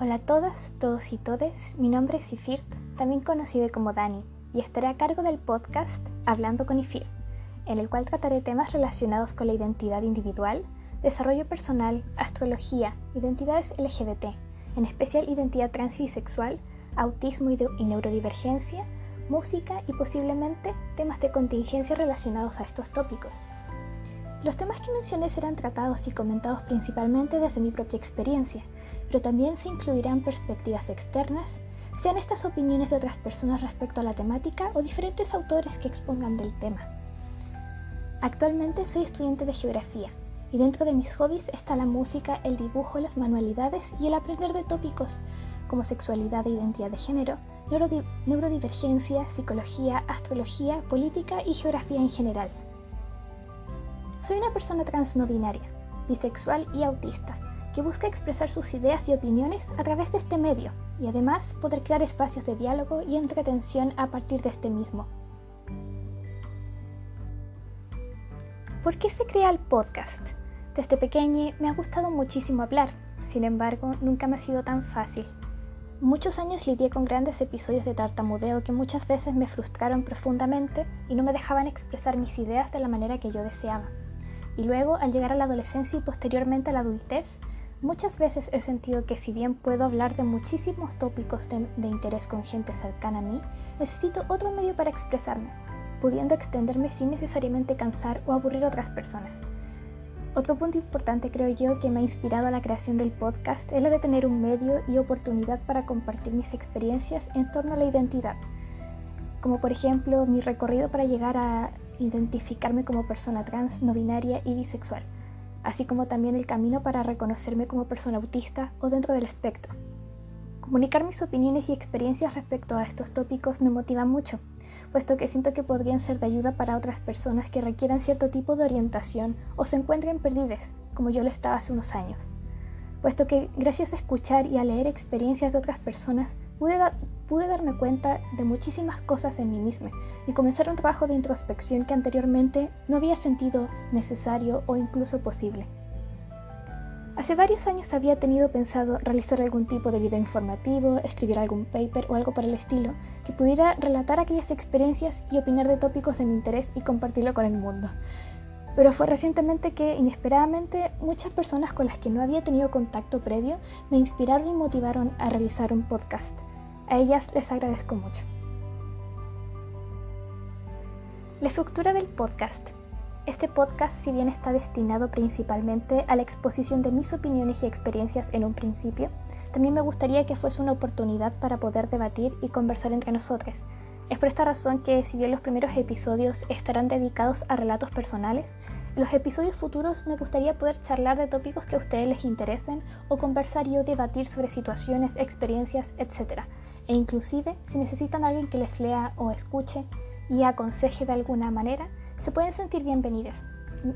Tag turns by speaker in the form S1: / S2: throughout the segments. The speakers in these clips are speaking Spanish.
S1: Hola a todas, todos y todes, mi nombre es Ifirt, también conocido como Dani, y estaré a cargo del podcast Hablando con Ifir, en el cual trataré temas relacionados con la identidad individual, desarrollo personal, astrología, identidades LGBT, en especial identidad trans y bisexual, autismo y neurodivergencia, música y posiblemente temas de contingencia relacionados a estos tópicos. Los temas que mencioné serán tratados y comentados principalmente desde mi propia experiencia, pero también se incluirán perspectivas externas, sean estas opiniones de otras personas respecto a la temática o diferentes autores que expongan del tema. Actualmente soy estudiante de geografía y dentro de mis hobbies está la música, el dibujo, las manualidades y el aprender de tópicos como sexualidad e identidad de género, neurodivergencia, psicología, astrología, política y geografía en general. Soy una persona trans no binaria, bisexual y autista, que busca expresar sus ideas y opiniones a través de este medio y además poder crear espacios de diálogo y entretención a partir de este mismo. ¿Por qué se crea el podcast? Desde pequeña me ha gustado muchísimo hablar, sin embargo nunca me ha sido tan fácil. Muchos años lidié con grandes episodios de tartamudeo que muchas veces me frustraron profundamente y no me dejaban expresar mis ideas de la manera que yo deseaba. Y luego, al llegar a la adolescencia y posteriormente a la adultez, Muchas veces he sentido que si bien puedo hablar de muchísimos tópicos de, interés con gente cercana a mí, necesito otro medio para expresarme, pudiendo extenderme sin necesariamente cansar o aburrir a otras personas. Otro punto importante creo yo que me ha inspirado a la creación del podcast es la de tener un medio y oportunidad para compartir mis experiencias en torno a la identidad, como por ejemplo mi recorrido para llegar a identificarme como persona trans, no binaria y bisexual así como también el camino para reconocerme como persona autista o dentro del espectro. Comunicar mis opiniones y experiencias respecto a estos tópicos me motiva mucho, puesto que siento que podrían ser de ayuda para otras personas que requieran cierto tipo de orientación o se encuentren perdidas, como yo lo estaba hace unos años. Puesto que gracias a escuchar y a leer experiencias de otras personas pude, darme cuenta de muchísimas cosas en mí misma y comenzar un trabajo de introspección que anteriormente no había sentido necesario o incluso posible. Hace varios años había tenido pensado realizar algún tipo de video informativo, escribir algún paper o algo por el estilo que pudiera relatar aquellas experiencias y opinar de tópicos de mi interés y compartirlo con el mundo. Pero fue recientemente que, inesperadamente, muchas personas con las que no había tenido contacto previo me inspiraron y motivaron a realizar un podcast. A ellas les agradezco mucho. La estructura del podcast. Este podcast, si bien está destinado principalmente a la exposición de mis opiniones y experiencias en un principio, también me gustaría que fuese una oportunidad para poder debatir y conversar entre nosotros. Es por esta razón que, si bien los primeros episodios estarán dedicados a relatos personales, en los episodios futuros me gustaría poder charlar de tópicos que a ustedes les interesen o conversar y o debatir sobre situaciones, experiencias, etc e inclusive si necesitan alguien que les lea o escuche y aconseje de alguna manera, se pueden sentir bienvenidos.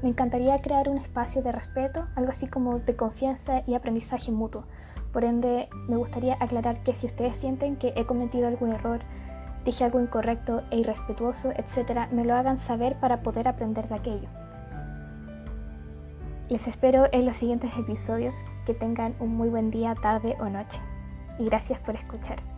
S1: Me encantaría crear un espacio de respeto, algo así como de confianza y aprendizaje mutuo. Por ende, me gustaría aclarar que si ustedes sienten que he cometido algún error, dije algo incorrecto e irrespetuoso, etc., me lo hagan saber para poder aprender de aquello. Les espero en los siguientes episodios. Que tengan un muy buen día, tarde o noche. Y gracias por escuchar.